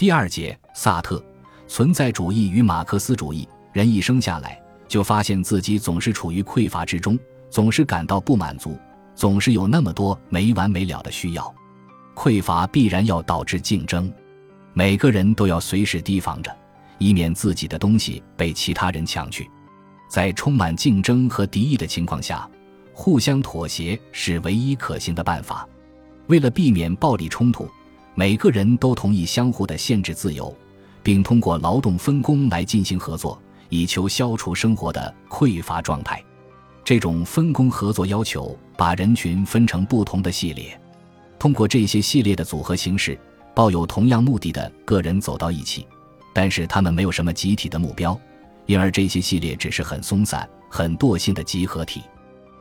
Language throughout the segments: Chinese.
第二节，萨特存在主义与马克思主义。人一生下来就发现自己总是处于匮乏之中，总是感到不满足，总是有那么多没完没了的需要。匮乏必然要导致竞争，每个人都要随时提防着，以免自己的东西被其他人抢去。在充满竞争和敌意的情况下，互相妥协是唯一可行的办法。为了避免暴力冲突。每个人都同意相互的限制自由，并通过劳动分工来进行合作，以求消除生活的匮乏状态。这种分工合作要求把人群分成不同的系列，通过这些系列的组合形式，抱有同样目的的个人走到一起，但是他们没有什么集体的目标，因而这些系列只是很松散、很惰性的集合体。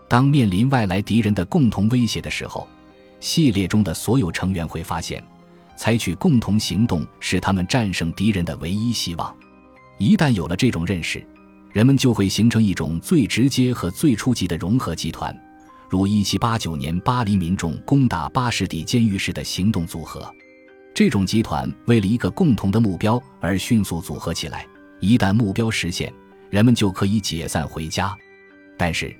当面临外来敌人的共同威胁的时候，系列中的所有成员会发现。采取共同行动是他们战胜敌人的唯一希望。一旦有了这种认识，人们就会形成一种最直接和最初级的融合集团，如1789年巴黎民众攻打巴士底监狱时的行动组合。这种集团为了一个共同的目标而迅速组合起来。一旦目标实现，人们就可以解散回家。但是，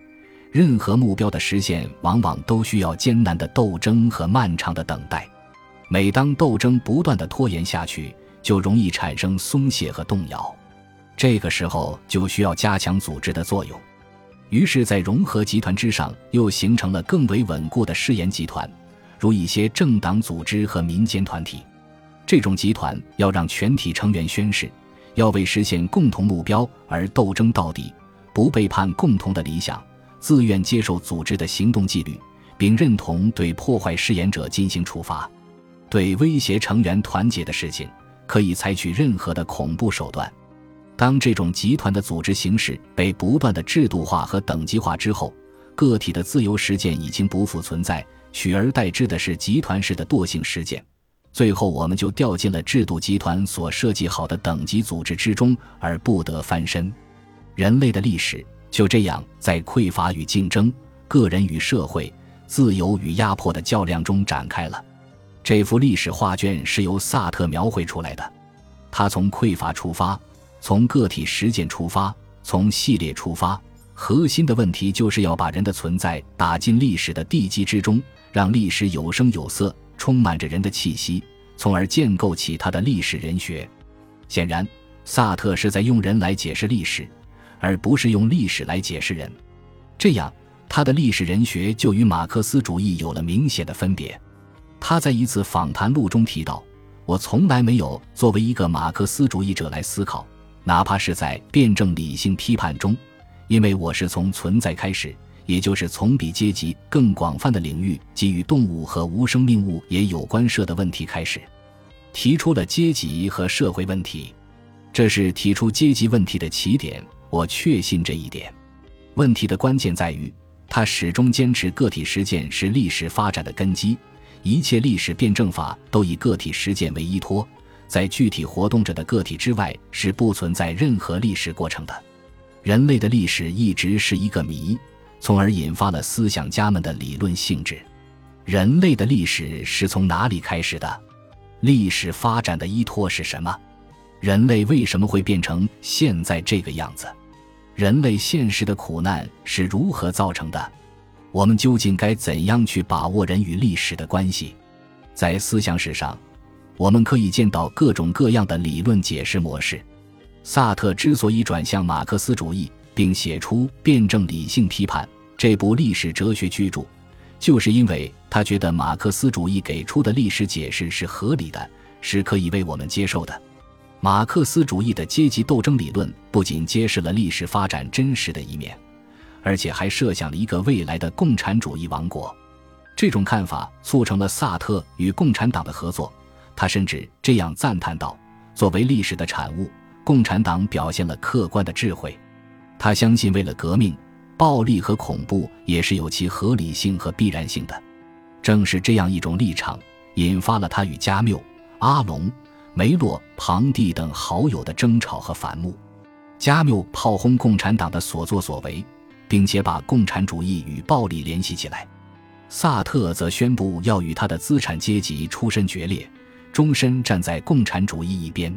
任何目标的实现往往都需要艰难的斗争和漫长的等待。每当斗争不断的拖延下去，就容易产生松懈和动摇，这个时候就需要加强组织的作用。于是，在融合集团之上，又形成了更为稳固的誓言集团，如一些政党组织和民间团体。这种集团要让全体成员宣誓，要为实现共同目标而斗争到底，不背叛共同的理想，自愿接受组织的行动纪律，并认同对破坏誓言者进行处罚。对威胁成员团结的事情，可以采取任何的恐怖手段。当这种集团的组织形式被不断的制度化和等级化之后，个体的自由实践已经不复存在，取而代之的是集团式的惰性实践。最后，我们就掉进了制度集团所设计好的等级组织之中，而不得翻身。人类的历史就这样在匮乏与竞争、个人与社会、自由与压迫的较量中展开了。这幅历史画卷是由萨特描绘出来的，他从匮乏出发，从个体实践出发，从系列出发，核心的问题就是要把人的存在打进历史的地基之中，让历史有声有色，充满着人的气息，从而建构起他的历史人学。显然，萨特是在用人来解释历史，而不是用历史来解释人，这样他的历史人学就与马克思主义有了明显的分别。他在一次访谈录中提到：“我从来没有作为一个马克思主义者来思考，哪怕是在辩证理性批判中，因为我是从存在开始，也就是从比阶级更广泛的领域，即与动物和无生命物也有关涉的问题开始，提出了阶级和社会问题。这是提出阶级问题的起点。我确信这一点。问题的关键在于，他始终坚持个体实践是历史发展的根基。”一切历史辩证法都以个体实践为依托，在具体活动着的个体之外是不存在任何历史过程的。人类的历史一直是一个谜，从而引发了思想家们的理论性质。人类的历史是从哪里开始的？历史发展的依托是什么？人类为什么会变成现在这个样子？人类现实的苦难是如何造成的？我们究竟该怎样去把握人与历史的关系？在思想史上，我们可以见到各种各样的理论解释模式。萨特之所以转向马克思主义，并写出《辩证理性批判》这部历史哲学巨著，就是因为他觉得马克思主义给出的历史解释是合理的，是可以为我们接受的。马克思主义的阶级斗争理论不仅揭示了历史发展真实的一面。而且还设想了一个未来的共产主义王国，这种看法促成了萨特与共产党的合作。他甚至这样赞叹道：“作为历史的产物，共产党表现了客观的智慧。他相信，为了革命，暴力和恐怖也是有其合理性和必然性的。正是这样一种立场，引发了他与加缪、阿隆、梅洛庞蒂等好友的争吵和反目。加缪炮轰共产党的所作所为。”并且把共产主义与暴力联系起来，萨特则宣布要与他的资产阶级出身决裂，终身站在共产主义一边。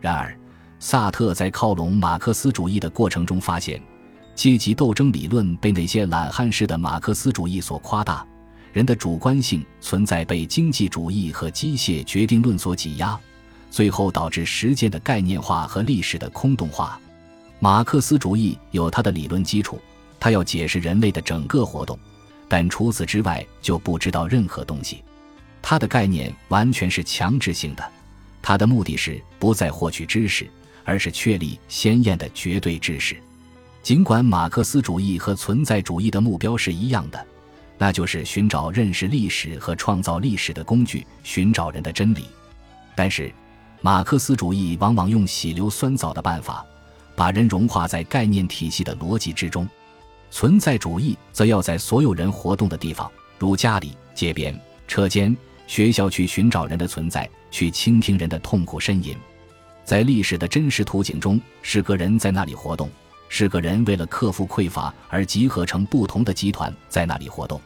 然而，萨特在靠拢马克思主义的过程中发现，阶级斗争理论被那些懒汉式的马克思主义所夸大，人的主观性存在被经济主义和机械决定论所挤压，最后导致实践的概念化和历史的空洞化。马克思主义有它的理论基础，它要解释人类的整个活动，但除此之外就不知道任何东西。它的概念完全是强制性的，它的目的是不再获取知识。而是确立鲜艳的绝对知识。尽管马克思主义和存在主义的目标是一样的，那就是寻找认识历史和创造历史的工具，寻找人的真理。但是，马克思主义往往用洗硫酸澡的办法，把人融化在概念体系的逻辑之中；存在主义则要在所有人活动的地方，如家里、街边、车间、学校，去寻找人的存在，去倾听人的痛苦呻吟。在历史的真实图景中，是个人在那里活动，是个人为了克服匮乏而集合成不同的集团在那里活动。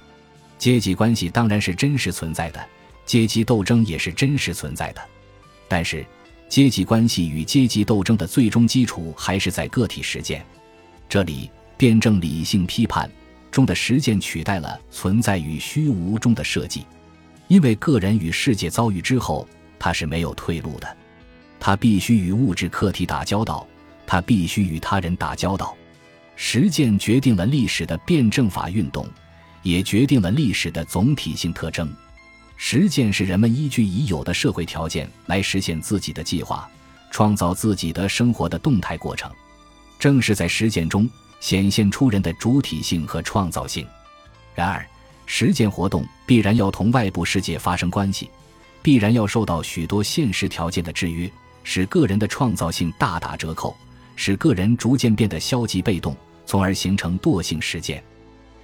阶级关系当然是真实存在的，阶级斗争也是真实存在的。但是，阶级关系与阶级斗争的最终基础还是在个体实践。这里，辩证理性批判中的实践取代了存在与虚无中的设计，因为个人与世界遭遇之后，他是没有退路的。他必须与物质客体打交道，他必须与他人打交道。实践决定了历史的辩证法运动，也决定了历史的总体性特征。实践是人们依据已有的社会条件来实现自己的计划，创造自己的生活的动态过程。正是在实践中显现出人的主体性和创造性。然而，实践活动必然要同外部世界发生关系，必然要受到许多现实条件的制约。使个人的创造性大打折扣，使个人逐渐变得消极被动，从而形成惰性实践。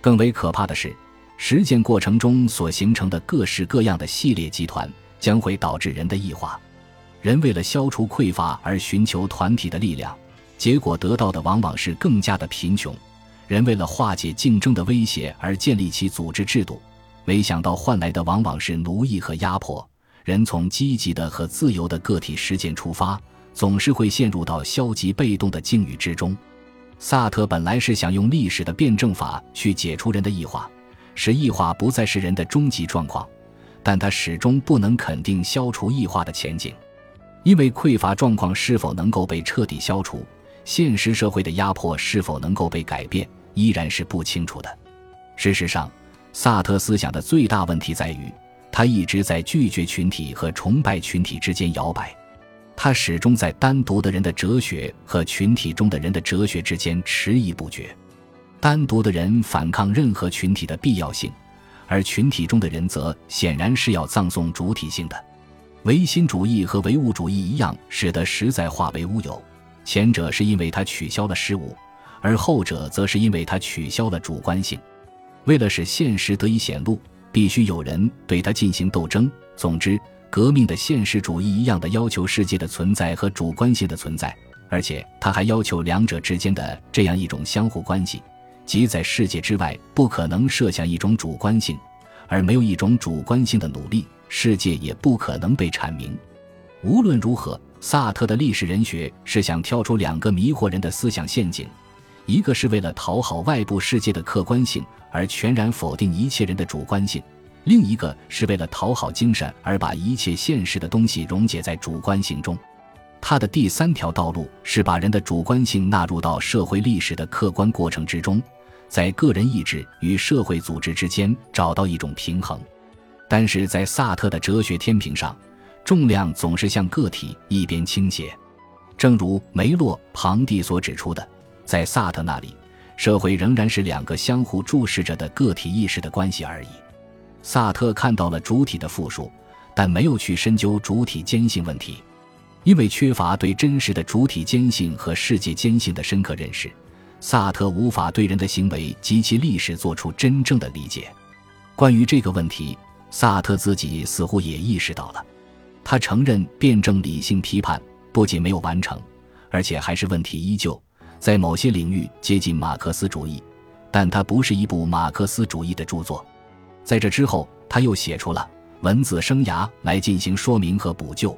更为可怕的是，实践过程中所形成的各式各样的系列集团，将会导致人的异化。人为了消除匮乏而寻求团体的力量，结果得到的往往是更加的贫穷。人为了化解竞争的威胁而建立起组织制度，没想到换来的往往是奴役和压迫。人从积极的和自由的个体实践出发，总是会陷入到消极被动的境遇之中。萨特本来是想用历史的辩证法去解除人的异化，使异化不再是人的终极状况，但他始终不能肯定消除异化的前景，因为匮乏状况是否能够被彻底消除，现实社会的压迫是否能够被改变，依然是不清楚的。事实上，萨特思想的最大问题在于。他一直在拒绝群体和崇拜群体之间摇摆，他始终在单独的人的哲学和群体中的人的哲学之间迟疑不决。单独的人反抗任何群体的必要性，而群体中的人则显然是要葬送主体性的。唯心主义和唯物主义一样，使得实在化为乌有。前者是因为他取消了事物，而后者则是因为他取消了主观性。为了使现实得以显露。必须有人对他进行斗争。总之，革命的现实主义一样的要求世界的存在和主观性的存在，而且他还要求两者之间的这样一种相互关系：即在世界之外不可能设想一种主观性，而没有一种主观性的努力，世界也不可能被阐明。无论如何，萨特的历史人学是想跳出两个迷惑人的思想陷阱：一个是为了讨好外部世界的客观性。而全然否定一切人的主观性，另一个是为了讨好精神而把一切现实的东西溶解在主观性中。他的第三条道路是把人的主观性纳入到社会历史的客观过程之中，在个人意志与社会组织之间找到一种平衡。但是在萨特的哲学天平上，重量总是向个体一边倾斜，正如梅洛庞蒂所指出的，在萨特那里。社会仍然是两个相互注视着的个体意识的关系而已。萨特看到了主体的复数，但没有去深究主体间性问题，因为缺乏对真实的主体间性和世界间性的深刻认识，萨特无法对人的行为及其历史做出真正的理解。关于这个问题，萨特自己似乎也意识到了。他承认辩证理性批判不仅没有完成，而且还是问题依旧。在某些领域接近马克思主义，但它不是一部马克思主义的著作。在这之后，他又写出了《文字生涯来进行说明和补救。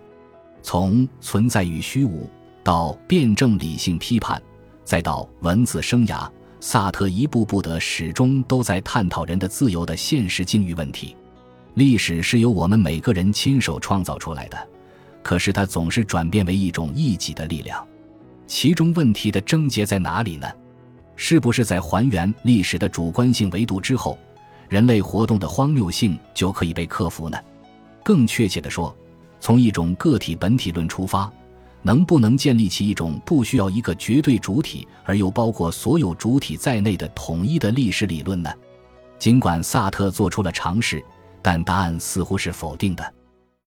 从存在与虚无到辩证理性批判，再到文字生涯，萨特一步步的始终都在探讨人的自由的现实境遇问题。历史是由我们每个人亲手创造出来的，可是它总是转变为一种异己的力量。其中问题的症结在哪里呢？是不是在还原历史的主观性维度之后，人类活动的荒谬性就可以被克服呢？更确切地说，从一种个体本体论出发，能不能建立起一种不需要一个绝对主体而又包括所有主体在内的统一的历史理论呢？尽管萨特做出了尝试。但答案似乎是否定的。